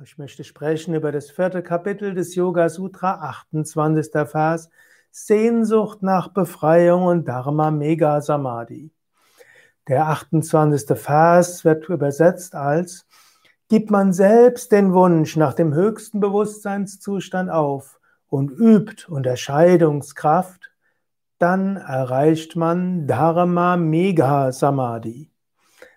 Ich möchte sprechen über das vierte Kapitel des Yoga Sutra, 28. Vers, Sehnsucht nach Befreiung und Dharma Mega Samadhi. Der 28. Vers wird übersetzt als Gibt man selbst den Wunsch nach dem höchsten Bewusstseinszustand auf und übt Unterscheidungskraft, dann erreicht man Dharma Mega Samadhi.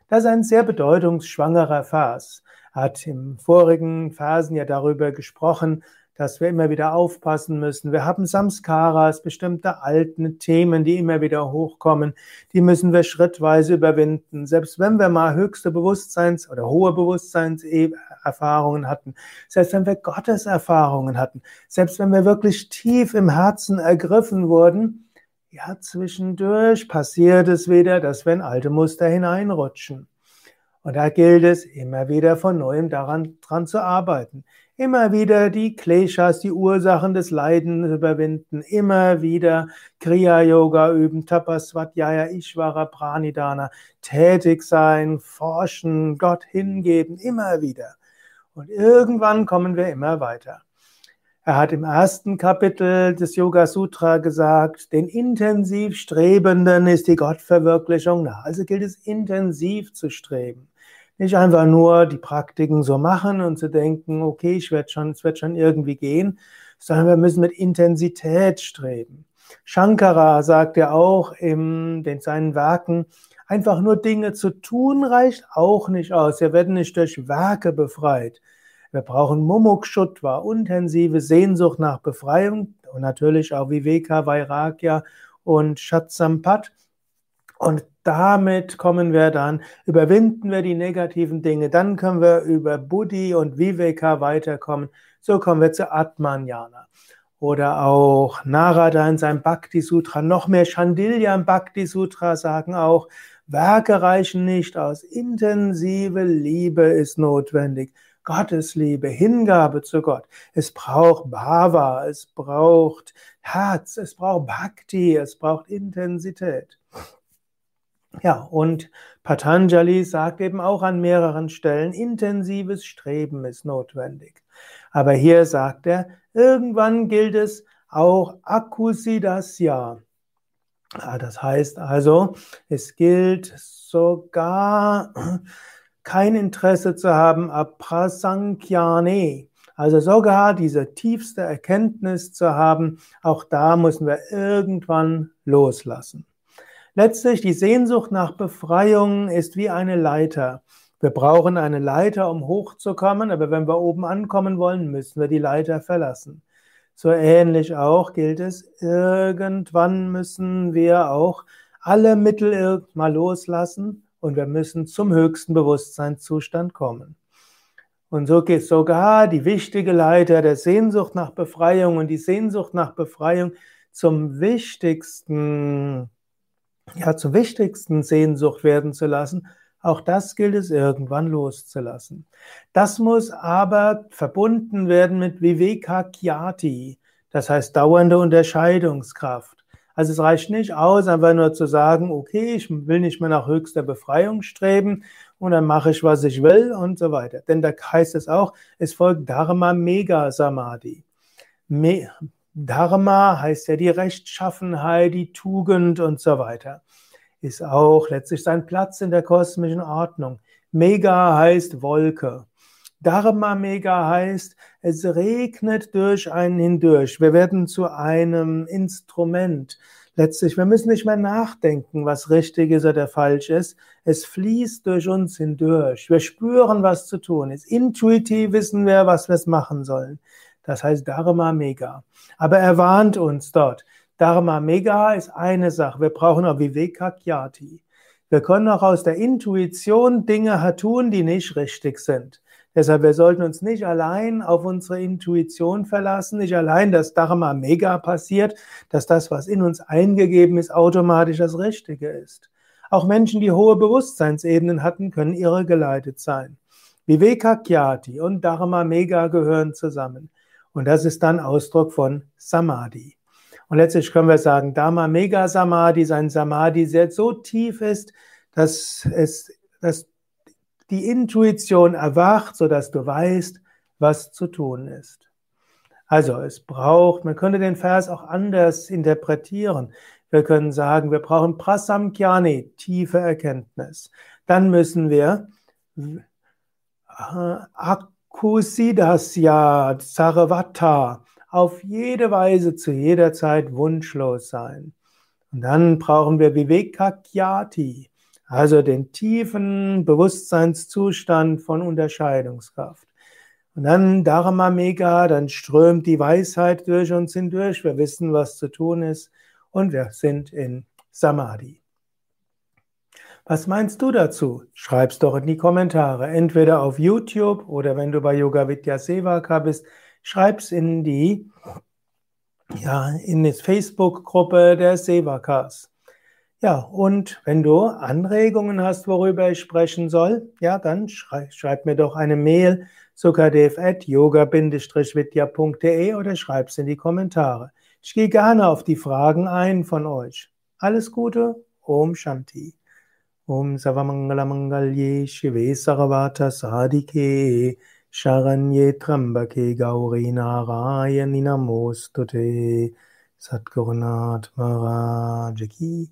Das ist ein sehr bedeutungsschwangerer Vers hat im vorigen Phasen ja darüber gesprochen, dass wir immer wieder aufpassen müssen. Wir haben Samskaras, bestimmte alten Themen, die immer wieder hochkommen. Die müssen wir schrittweise überwinden. Selbst wenn wir mal höchste Bewusstseins- oder hohe Bewusstseinserfahrungen hatten, selbst wenn wir Gotteserfahrungen hatten, selbst wenn wir wirklich tief im Herzen ergriffen wurden, ja, zwischendurch passiert es wieder, dass wir in alte Muster hineinrutschen. Und da gilt es immer wieder von neuem daran dran zu arbeiten. Immer wieder die Kleshas, die Ursachen des Leidens überwinden. Immer wieder Kriya-Yoga üben, Tapasvatyaya, Ishvara, Pranidana. Tätig sein, forschen, Gott hingeben. Immer wieder. Und irgendwann kommen wir immer weiter. Er hat im ersten Kapitel des Yoga Sutra gesagt, den intensiv Strebenden ist die Gottverwirklichung nah. Also gilt es intensiv zu streben. Nicht einfach nur die Praktiken so machen und zu denken, okay, ich werde schon, es wird schon irgendwie gehen, sondern wir müssen mit Intensität streben. Shankara sagt ja auch in seinen Werken, einfach nur Dinge zu tun reicht auch nicht aus. Wir werden nicht durch Werke befreit. Wir brauchen Mumukshutva, intensive Sehnsucht nach Befreiung und natürlich auch Viveka, Vairagya und Shatsampat. Und damit kommen wir dann, überwinden wir die negativen Dinge, dann können wir über Buddhi und Viveka weiterkommen. So kommen wir zu Atmanjana. Oder auch Narada in seinem Bhakti Sutra, noch mehr Chandilya im Bhakti Sutra sagen auch, Werke reichen nicht aus, intensive Liebe ist notwendig. Gottesliebe, Hingabe zu Gott. Es braucht Bhava, es braucht Herz, es braucht Bhakti, es braucht Intensität. Ja, und Patanjali sagt eben auch an mehreren Stellen, intensives Streben ist notwendig. Aber hier sagt er, irgendwann gilt es auch Akusidasya. Ah, das heißt also, es gilt sogar kein Interesse zu haben, Aprasankyane. Also sogar diese tiefste Erkenntnis zu haben, auch da müssen wir irgendwann loslassen. Letztlich die Sehnsucht nach Befreiung ist wie eine Leiter. Wir brauchen eine Leiter, um hochzukommen, aber wenn wir oben ankommen wollen, müssen wir die Leiter verlassen. So ähnlich auch gilt es, irgendwann müssen wir auch alle Mittel mal loslassen und wir müssen zum höchsten Bewusstseinszustand kommen. Und so geht sogar die wichtige Leiter der Sehnsucht nach Befreiung und die Sehnsucht nach Befreiung zum wichtigsten ja zur wichtigsten Sehnsucht werden zu lassen, auch das gilt es irgendwann loszulassen. Das muss aber verbunden werden mit Viveka Kyati, das heißt dauernde Unterscheidungskraft. Also es reicht nicht aus, einfach nur zu sagen, okay, ich will nicht mehr nach höchster Befreiung streben und dann mache ich, was ich will und so weiter. Denn da heißt es auch, es folgt Dharma Mega Samadhi. Dharma heißt ja die Rechtschaffenheit, die Tugend und so weiter. Ist auch letztlich sein Platz in der kosmischen Ordnung. Mega heißt Wolke. Dharma Mega heißt, es regnet durch einen hindurch. Wir werden zu einem Instrument. Letztlich, wir müssen nicht mehr nachdenken, was richtig ist oder falsch ist. Es fließt durch uns hindurch. Wir spüren, was zu tun ist. Intuitiv wissen wir, was wir machen sollen. Das heißt Dharma Mega. Aber er warnt uns dort. Dharma Mega ist eine Sache. Wir brauchen auch Viveka Kyati. Wir können auch aus der Intuition Dinge tun, die nicht richtig sind. Deshalb, wir sollten uns nicht allein auf unsere Intuition verlassen, nicht allein, dass Dharma Mega passiert, dass das, was in uns eingegeben ist, automatisch das Richtige ist. Auch Menschen, die hohe Bewusstseinsebenen hatten, können irre geleitet sein. Viveka Kyati und Dharma Mega gehören zusammen. Und das ist dann Ausdruck von Samadhi. Und letztlich können wir sagen, Dharma Mega Samadhi ist ein Samadhi, der so tief ist, dass es, dass die Intuition erwacht, sodass du weißt, was zu tun ist. Also es braucht, man könnte den Vers auch anders interpretieren. Wir können sagen, wir brauchen Prasamkyani, tiefe Erkenntnis. Dann müssen wir Akusidasya Sarvata auf jede Weise zu jeder Zeit wunschlos sein. Und dann brauchen wir Vivekakyati, also den tiefen Bewusstseinszustand von Unterscheidungskraft. Und dann Dharma Mega, dann strömt die Weisheit durch uns hindurch. Wir wissen, was zu tun ist und wir sind in Samadhi. Was meinst du dazu? Schreib's doch in die Kommentare, entweder auf YouTube oder wenn du bei Yoga Vidya Sevaka bist, schreib's in die ja, in die Facebook-Gruppe der Sevakas. Ja, und wenn du Anregungen hast, worüber ich sprechen soll, ja, dann schreib, schreib mir doch eine Mail sukadev.yoga-vidya.de oder schreib's in die Kommentare. Ich gehe gerne auf die Fragen ein von euch. Alles Gute, Om Shanti. Om Savamangala Mangalye Shive Saravata Sadike Sharanye Trambake Gauri Narayani Namostute Satgurunath Maharaj Ki